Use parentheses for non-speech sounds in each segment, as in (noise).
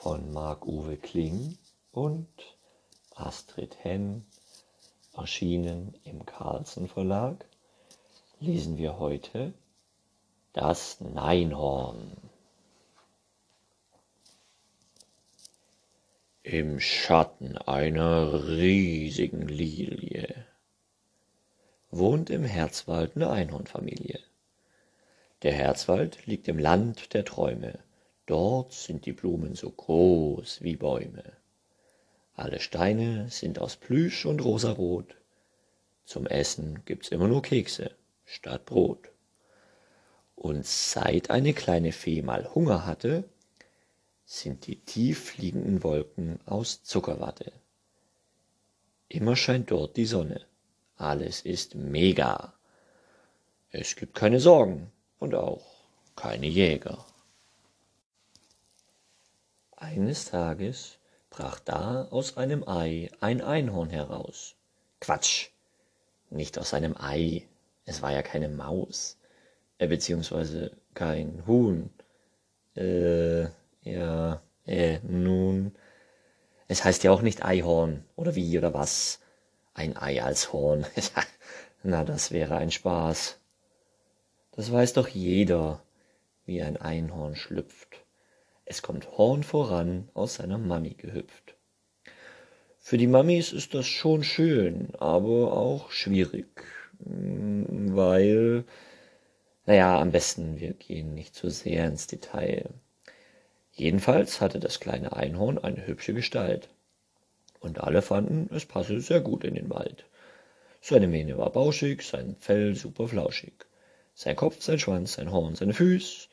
von Marc-Uwe Kling und Astrid Henn, erschienen im Carlsen Verlag, lesen wir heute Das Neinhorn. Im Schatten einer riesigen Lilie wohnt im Herzwald eine Einhornfamilie. Der Herzwald liegt im Land der Träume. Dort sind die Blumen so groß wie Bäume. Alle Steine sind aus Plüsch und rosarot. Zum Essen gibt's immer nur Kekse statt Brot. Und seit eine kleine Fee mal Hunger hatte, sind die tief fliegenden Wolken aus Zuckerwatte. Immer scheint dort die Sonne. Alles ist mega. Es gibt keine Sorgen und auch keine Jäger. Eines Tages brach da aus einem Ei ein Einhorn heraus. Quatsch, nicht aus einem Ei, es war ja keine Maus, äh, beziehungsweise kein Huhn. Äh, ja, äh, nun, es heißt ja auch nicht Eihorn, oder wie, oder was? Ein Ei als Horn. (laughs) Na, das wäre ein Spaß. Das weiß doch jeder, wie ein Einhorn schlüpft. Es kommt Horn voran aus seiner Mami gehüpft. Für die Mamis ist das schon schön, aber auch schwierig, mm, weil, naja, am besten wir gehen nicht zu so sehr ins Detail. Jedenfalls hatte das kleine Einhorn eine hübsche Gestalt und alle fanden, es passe sehr gut in den Wald. Seine Mähne war bauschig, sein Fell super flauschig. Sein Kopf, sein Schwanz, sein Horn, seine Füß,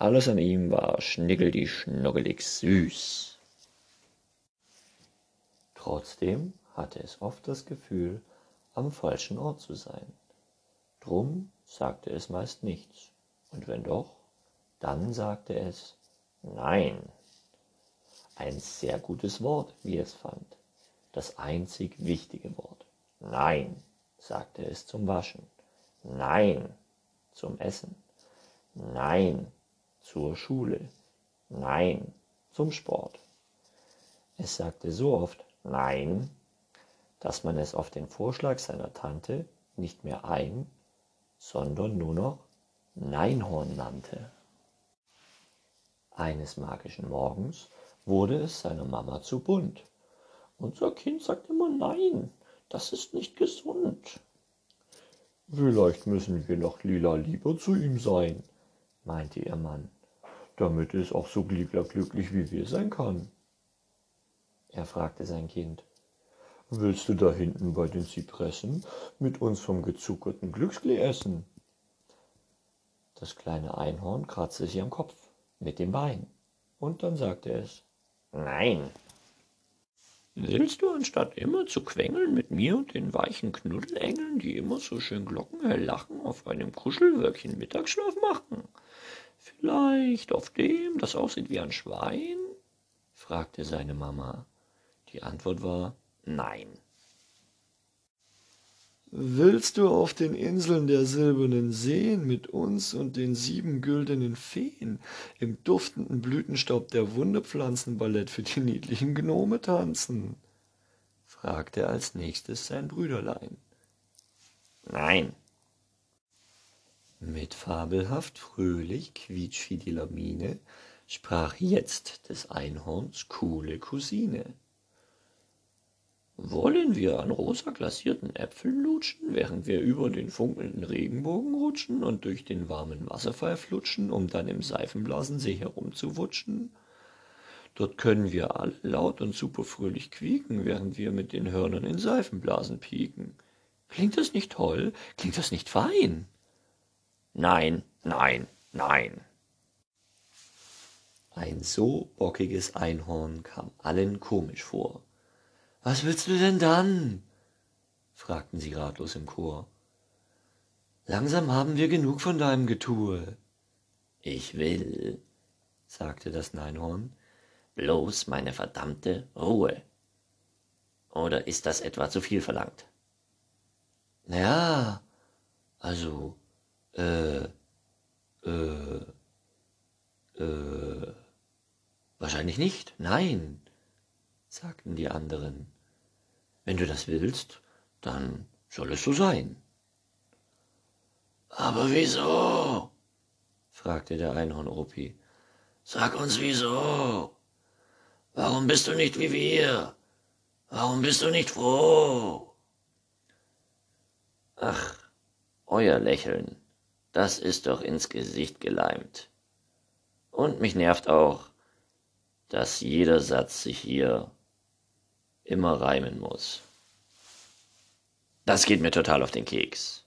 alles an ihm war schnickeldi schnuckelig süß. Trotzdem hatte es oft das Gefühl, am falschen Ort zu sein. Drum sagte es meist nichts, und wenn doch, dann sagte es Nein. Ein sehr gutes Wort, wie es fand das einzig wichtige Wort. Nein, sagte es zum Waschen. Nein, zum Essen. Nein, zur Schule. Nein, zum Sport. Es sagte so oft Nein, dass man es auf den Vorschlag seiner Tante nicht mehr ein, sondern nur noch Neinhorn nannte. Eines magischen Morgens wurde es seiner Mama zu bunt. Unser Kind sagt immer Nein, das ist nicht gesund. Vielleicht müssen wir noch lila lieber zu ihm sein, meinte ihr Mann, damit es auch so glücklich wie wir sein kann. Er fragte sein Kind, Willst du da hinten bei den Zypressen mit uns vom gezuckerten Glücksklee essen? Das kleine Einhorn kratzte sich am Kopf mit dem Bein, und dann sagte es Nein. Willst du, anstatt immer zu quengeln mit mir und den weichen Knuddelengeln, die immer so schön glockenhell lachen, auf einem Kuschelwölkchen Mittagsschlaf machen? Vielleicht auf dem, das aussieht wie ein Schwein? fragte seine Mama. Die Antwort war Nein. Willst du auf den Inseln der silbernen Seen mit uns und den sieben güldenen Feen im duftenden Blütenstaub der Wunderpflanzenballett für die niedlichen Gnome tanzen? fragte als nächstes sein Brüderlein. Nein. Mit fabelhaft fröhlich quietschfidieler Miene sprach jetzt des Einhorns coole Cousine. Wollen wir an rosa glasierten Äpfeln lutschen, während wir über den funkelnden Regenbogen rutschen und durch den warmen Wasserfall flutschen, um dann im Seifenblasensee herumzuwutschen? Dort können wir alle laut und superfröhlich quieken, während wir mit den Hörnern in Seifenblasen pieken. Klingt das nicht toll? Klingt das nicht fein? Nein, nein, nein. Ein so bockiges Einhorn kam allen komisch vor. Was willst du denn dann? fragten sie ratlos im Chor. Langsam haben wir genug von deinem Getue. Ich will, sagte das Neinhorn, bloß meine verdammte Ruhe. Oder ist das etwa zu viel verlangt? Na ja, also, äh, äh, äh, Wahrscheinlich nicht. Nein, sagten die anderen. Wenn du das willst, dann soll es so sein. Aber wieso? fragte der Einhorn-Opi. Sag uns wieso. Warum bist du nicht wie wir? Warum bist du nicht froh? Ach, euer Lächeln, das ist doch ins Gesicht geleimt. Und mich nervt auch, dass jeder Satz sich hier immer reimen muss. Das geht mir total auf den Keks.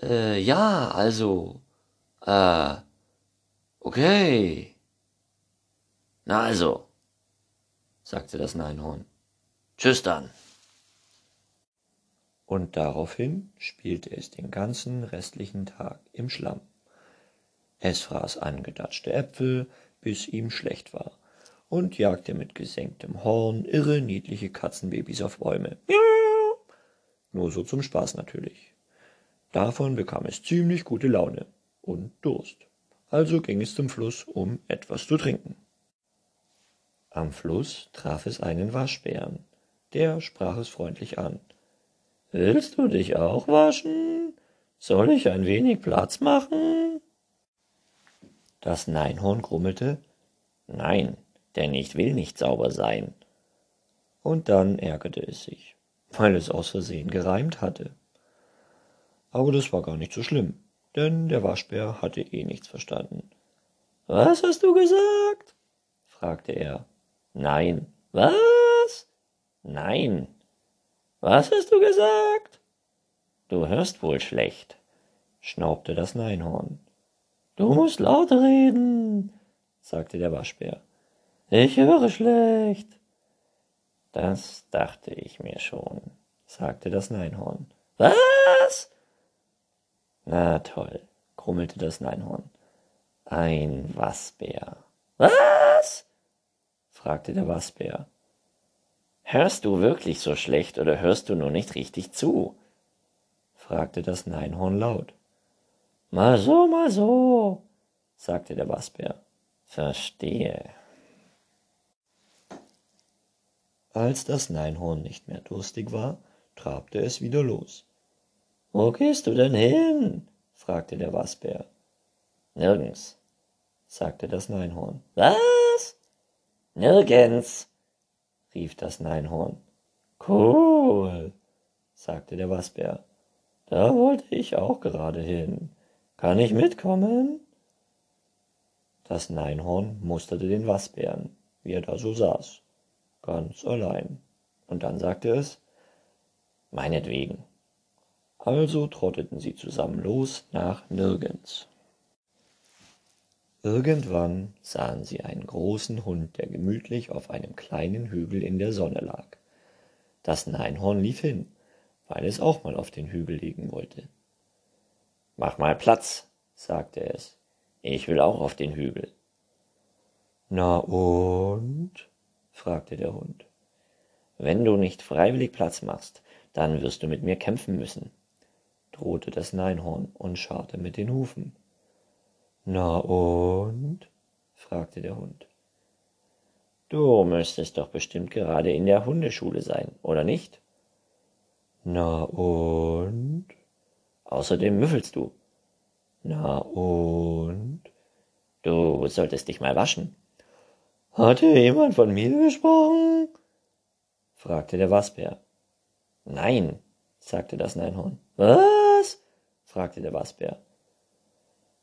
Äh, ja, also, äh, okay. Na also, sagte das Neinhorn. Tschüss dann. Und daraufhin spielte es den ganzen restlichen Tag im Schlamm. Es fraß angedatschte Äpfel, bis ihm schlecht war, und jagte mit gesenktem Horn irre niedliche Katzenbabys auf Bäume. Nur so zum Spaß natürlich. Davon bekam es ziemlich gute Laune und Durst. Also ging es zum Fluss, um etwas zu trinken. Am Fluss traf es einen Waschbären. Der sprach es freundlich an. Willst du dich auch waschen? Soll ich ein wenig Platz machen? Das Neinhorn grummelte Nein, denn ich will nicht sauber sein. Und dann ärgerte es sich, weil es aus Versehen gereimt hatte. Aber das war gar nicht so schlimm, denn der Waschbär hatte eh nichts verstanden. Was hast du gesagt? fragte er. Nein. Was? Nein. Was hast du gesagt? Du hörst wohl schlecht, schnaubte das Neinhorn. Du musst lauter reden, sagte der Waschbär. Ich höre schlecht. Das dachte ich mir schon, sagte das Neinhorn. Was? Na toll, grummelte das Neinhorn. Ein Wasbär. Was? fragte der Wasbär. Hörst du wirklich so schlecht oder hörst du nur nicht richtig zu? fragte das Neinhorn laut. Mal so, mal so, sagte der Wasbär. Verstehe. Als das Neinhorn nicht mehr durstig war, trabte es wieder los. Wo gehst du denn hin? fragte der Wasbär. Nirgends, sagte das Neinhorn. Was? Nirgends, rief das Neinhorn. Cool, sagte der Wasbär. Da wollte ich auch gerade hin. Kann ich mitkommen? Das Neinhorn musterte den Wasbären, wie er da so saß, ganz allein. Und dann sagte es, meinetwegen. Also trotteten sie zusammen los nach nirgends. Irgendwann sahen sie einen großen Hund, der gemütlich auf einem kleinen Hügel in der Sonne lag. Das Neinhorn lief hin, weil es auch mal auf den Hügel liegen wollte. Mach mal Platz, sagte es. Ich will auch auf den Hügel. Na und? fragte der Hund. Wenn du nicht freiwillig Platz machst, dann wirst du mit mir kämpfen müssen, drohte das Neinhorn und scharrte mit den Hufen. Na und? fragte der Hund. Du müsstest doch bestimmt gerade in der Hundeschule sein, oder nicht? Na und? Außerdem müffelst du. Na und? Du solltest dich mal waschen. Hatte jemand von mir gesprochen? fragte der Wasbär. Nein, sagte das Neinhorn. Was? fragte der Wasbär.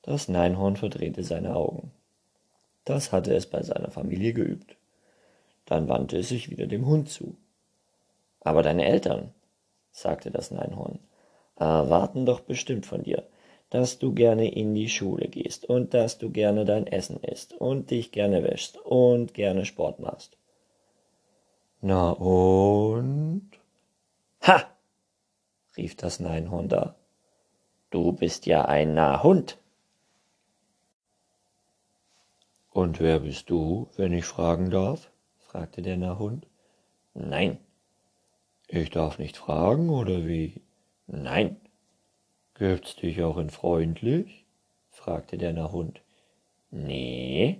Das Neinhorn verdrehte seine Augen. Das hatte es bei seiner Familie geübt. Dann wandte es sich wieder dem Hund zu. Aber deine Eltern, sagte das Neinhorn, erwarten doch bestimmt von dir, dass du gerne in die Schule gehst und dass du gerne dein Essen isst und dich gerne wäschst und gerne Sport machst. Na und? Ha! rief das Neinhorn da. Du bist ja ein Nahhund. Und wer bist du, wenn ich fragen darf? fragte der Nahhund. Nein. Ich darf nicht fragen, oder wie? Nein. Gibt's dich auch in freundlich? fragte der Nahhund. Nee.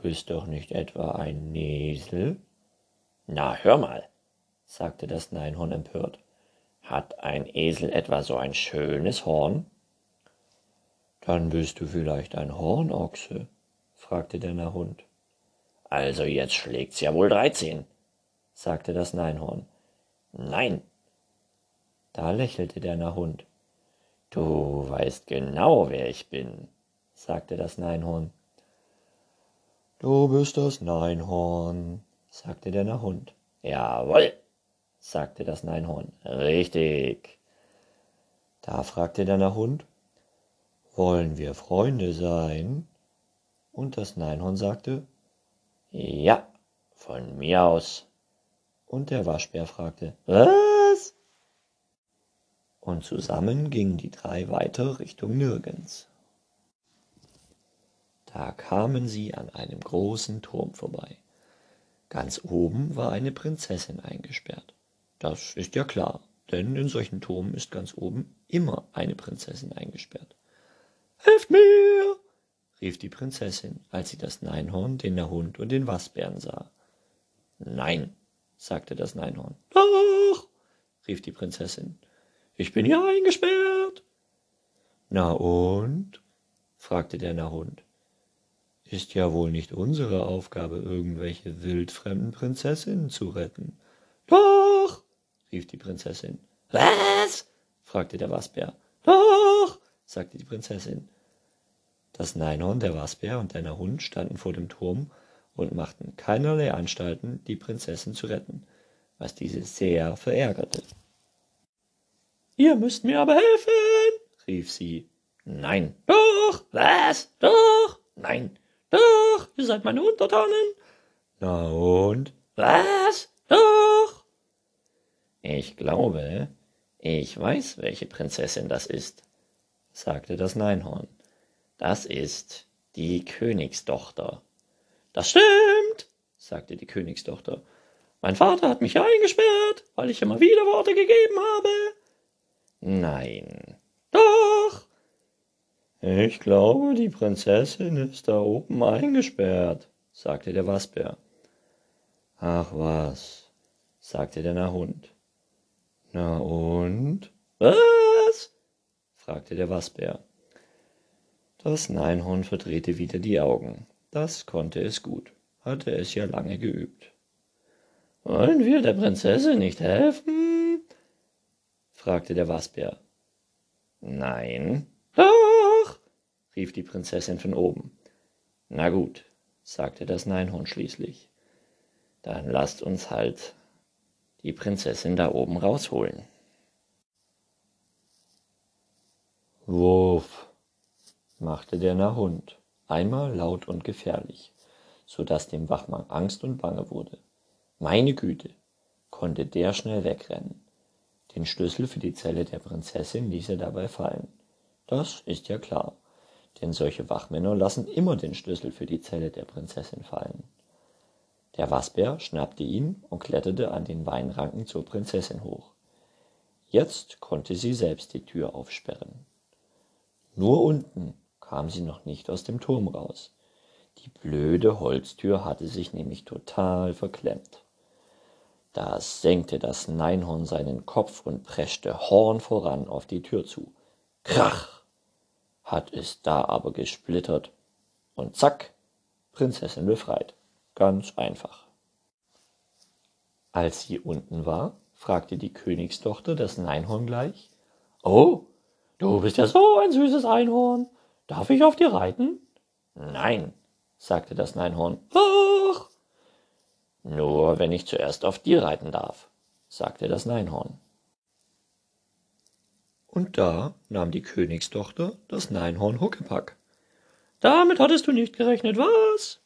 bist doch nicht etwa ein Esel? Na, hör mal, sagte das Neinhorn empört. Hat ein Esel etwa so ein schönes Horn? Dann bist du vielleicht ein Hornochse, fragte der Nahhund. Also jetzt schlägt's ja wohl dreizehn, sagte das Neinhorn. Nein. Da lächelte der Nahhund. Du weißt genau, wer ich bin, sagte das Neinhorn. Du bist das Neinhorn, sagte der Nahhund. Jawohl, sagte das Neinhorn. Richtig. Da fragte der Nahhund, wollen wir Freunde sein? Und das Neinhorn sagte, ja, von mir aus. Und der Waschbär fragte, was? Und zusammen gingen die drei weiter Richtung Nirgends. Da kamen sie an einem großen Turm vorbei. Ganz oben war eine Prinzessin eingesperrt. Das ist ja klar, denn in solchen Turmen ist ganz oben immer eine Prinzessin eingesperrt. Helft mir! rief die Prinzessin, als sie das Neinhorn, den Hund und den Wasbären sah. Nein, sagte das Neinhorn. Doch, rief die Prinzessin. Ich bin hier eingesperrt. Na und? fragte der Nahhund. Ist ja wohl nicht unsere Aufgabe, irgendwelche wildfremden Prinzessinnen zu retten. Doch, rief die Prinzessin. Was? fragte der Wasbär. Doch, sagte die Prinzessin. Das Neinhorn, der Wasbär und der Hund standen vor dem Turm und machten keinerlei Anstalten, die Prinzessin zu retten, was diese sehr verärgerte. Ihr müsst mir aber helfen, rief sie. Nein. Doch. Was? Doch. Nein. Doch, ihr seid meine Untertanen. Na und? Was? Doch. Ich glaube, ich weiß, welche Prinzessin das ist, sagte das Neinhorn. Das ist die Königstochter. Das stimmt, sagte die Königstochter. Mein Vater hat mich eingesperrt, weil ich immer wieder Worte gegeben habe. Nein. Doch, ich glaube, die Prinzessin ist da oben eingesperrt, sagte der Wasbär. Ach was, sagte der Nahhund. Na und? Was? fragte der Wasbär. Das Neinhorn verdrehte wieder die Augen. Das konnte es gut, hatte es ja lange geübt. Wollen wir der Prinzessin nicht helfen? fragte der Wasbär. Nein, rief die Prinzessin von oben. Na gut, sagte das Neinhorn schließlich. Dann lasst uns halt die Prinzessin da oben rausholen. Wurf, machte der Nahhund, einmal laut und gefährlich, so dass dem Wachmann Angst und Bange wurde. Meine Güte, konnte der schnell wegrennen. Den Schlüssel für die Zelle der Prinzessin ließ er dabei fallen. Das ist ja klar denn solche Wachmänner lassen immer den Schlüssel für die Zelle der Prinzessin fallen. Der Wasbär schnappte ihn und kletterte an den Weinranken zur Prinzessin hoch. Jetzt konnte sie selbst die Tür aufsperren. Nur unten kam sie noch nicht aus dem Turm raus. Die blöde Holztür hatte sich nämlich total verklemmt. Da senkte das Neinhorn seinen Kopf und preschte Horn voran auf die Tür zu. Krach! hat es da aber gesplittert und zack, Prinzessin befreit. Ganz einfach. Als sie unten war, fragte die Königstochter das Neinhorn gleich. Oh, du bist ja so ein süßes Einhorn. Darf ich auf dir reiten? Nein, sagte das Neinhorn. Ach. Nur wenn ich zuerst auf dir reiten darf, sagte das Neinhorn. Und da nahm die Königstochter das Neinhorn Huckepack. Damit hattest du nicht gerechnet, was?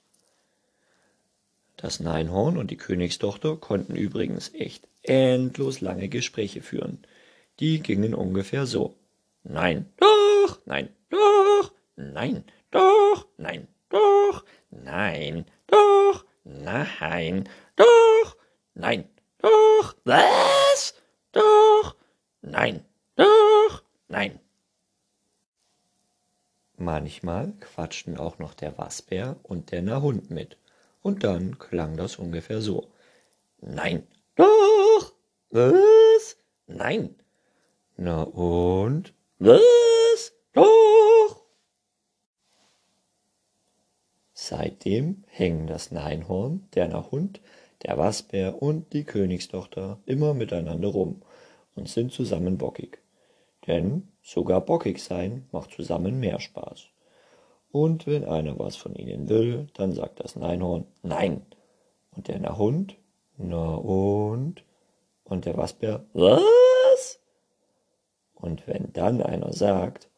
Das Neinhorn und die Königstochter konnten übrigens echt endlos lange Gespräche führen. Die gingen ungefähr so. Nein, doch, nein, doch, nein, doch, nein, doch, nein, doch, nein, doch, nein, doch, was? Doch, nein, doch, nein. Manchmal quatschten auch noch der Wasbär und der Nahhund mit, und dann klang das ungefähr so. Nein, doch, was? Nein. Na und? Was? Doch. Seitdem hängen das Neinhorn, der Nahhund, der Wasbär und die Königstochter immer miteinander rum und sind zusammen bockig. Denn sogar bockig sein macht zusammen mehr Spaß. Und wenn einer was von ihnen will, dann sagt das Neinhorn Nein. Und der Nahhund, na und? Und der Wasbär, was? Und wenn dann einer sagt,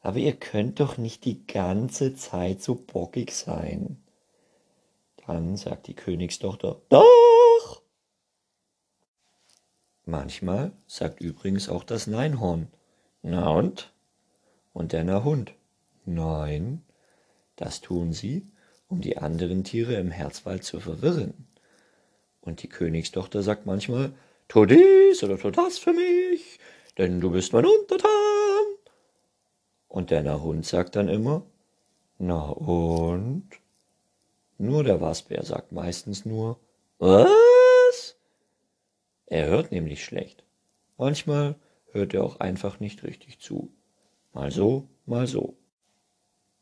aber ihr könnt doch nicht die ganze Zeit so bockig sein. Dann sagt die Königstochter, doch! Manchmal sagt übrigens auch das Neinhorn, na und? Und der Nahhund, nein, das tun sie, um die anderen Tiere im Herzwald zu verwirren. Und die Königstochter sagt manchmal, tu dies oder tu das für mich, denn du bist mein Untertan. Und der Nahhund sagt dann immer, na und? Nur der Wasbär sagt meistens nur, was? Er hört nämlich schlecht. Manchmal hört er auch einfach nicht richtig zu. Mal so, mal so.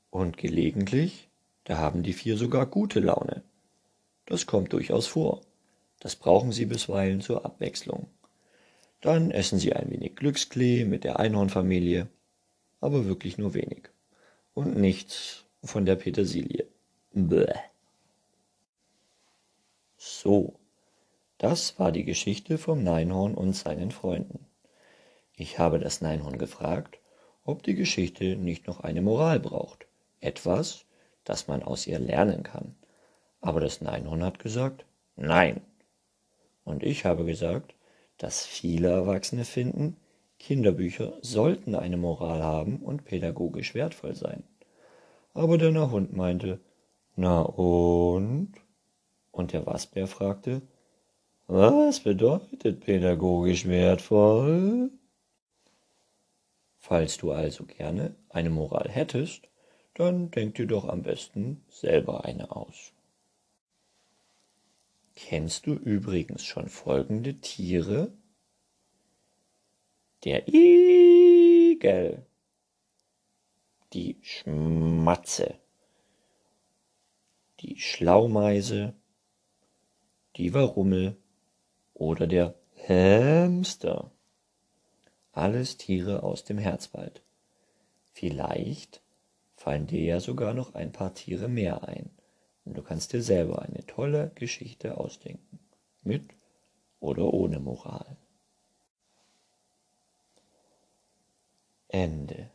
Und gelegentlich, da haben die vier sogar gute Laune. Das kommt durchaus vor. Das brauchen sie bisweilen zur Abwechslung. Dann essen sie ein wenig Glücksklee mit der Einhornfamilie, aber wirklich nur wenig. Und nichts von der Petersilie. Bäh. So, das war die Geschichte vom Neinhorn und seinen Freunden. Ich habe das Neinhorn gefragt, ob die Geschichte nicht noch eine Moral braucht, etwas, das man aus ihr lernen kann. Aber das Neinhorn hat gesagt, nein. Und ich habe gesagt, dass viele Erwachsene finden, Kinderbücher sollten eine Moral haben und pädagogisch wertvoll sein. Aber der Nahhund meinte, na und? Und der Wasbär fragte, was bedeutet pädagogisch wertvoll? Falls du also gerne eine Moral hättest, dann denk dir doch am besten selber eine aus. Kennst du übrigens schon folgende Tiere? Der Igel, die Schmatze, die Schlaumeise, die Warummel oder der Hamster. Alles Tiere aus dem Herzwald. Vielleicht fallen dir ja sogar noch ein paar Tiere mehr ein. Und du kannst dir selber eine tolle Geschichte ausdenken. Mit oder ohne Moral. end.